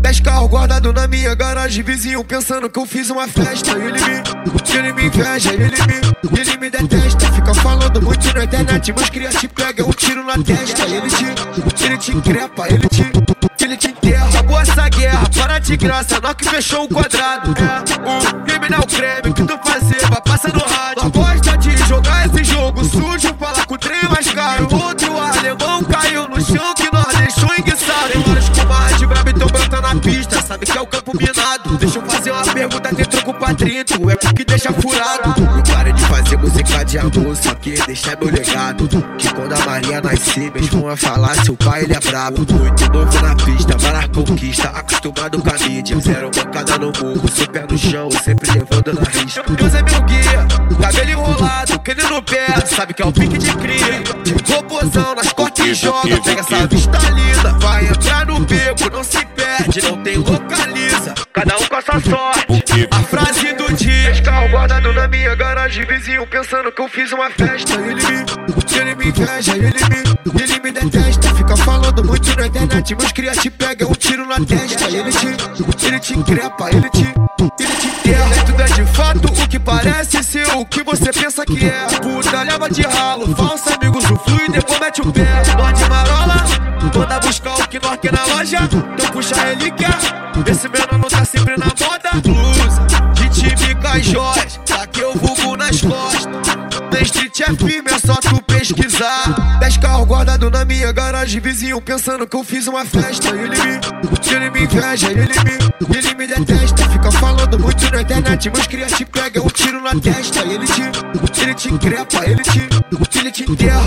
Dez carros guardados na minha garagem, vizinho pensando que eu fiz uma festa. Ele me, ele me inveja, ele me, ele me detesta. Fica falando muito na internet, mas cria te pega eu tiro na testa. Ele te, ele te crepa, ele te, ele te enterra. Acabou essa guerra, para de graça, nós que fechou o quadrado. É um criminal creme que tu enguiçado. Tem vários comadres brabo então brota na pista, sabe que é o campo minado. Deixa eu fazer uma pergunta, tem troco pra 30, é porque deixa furado. Não para de fazer música de amor, só que deixar meu legado. Que quando a Maria nascer, meus vão a falar, seu pai ele é brabo. Muito novo na pista, vai conquista, acostumado com a mídia. Zero bancada no morro, sem pé no chão, sempre levando na risca. Deus é meu guia, cabelo enrolado, que ele no pé, sabe que é o pique de cria. De robôzão nas costas e joga, pega essa vista linda. Vai entrar no beco, não se perde, não tem localiza. Cada um com a sua sorte. A frase do dia, carro guardado na minha garagem, vizinho pensando que eu fiz uma festa. Ele me, ele me inveja, ele me, ele me detesta. Fica falando muito na internet, mas cria te pega um tiro na testa. Ele te, ele te increpa, ele te, ele te enterra. É tudo é de fato o que parece ser o que você pensa que é. Puta leva de ralo, falsa amigos do flu e depois mete o pé. De marola, manda buscar o que nós quer na loja. Então puxa ele quer. Esse menino não tá sempre na moda. Blusa, de time joias, tá que eu vulgo nas costas. Na street é firme, é só tu pesquisar. Na minha garagem, vizinho pensando que eu fiz uma festa. Ele me, ele me inveja, ele me, ele me detesta. Fica falando muito na internet, mas cria te pega um tiro na testa. Ele te, ele te increpa, ele te, ele te enterra.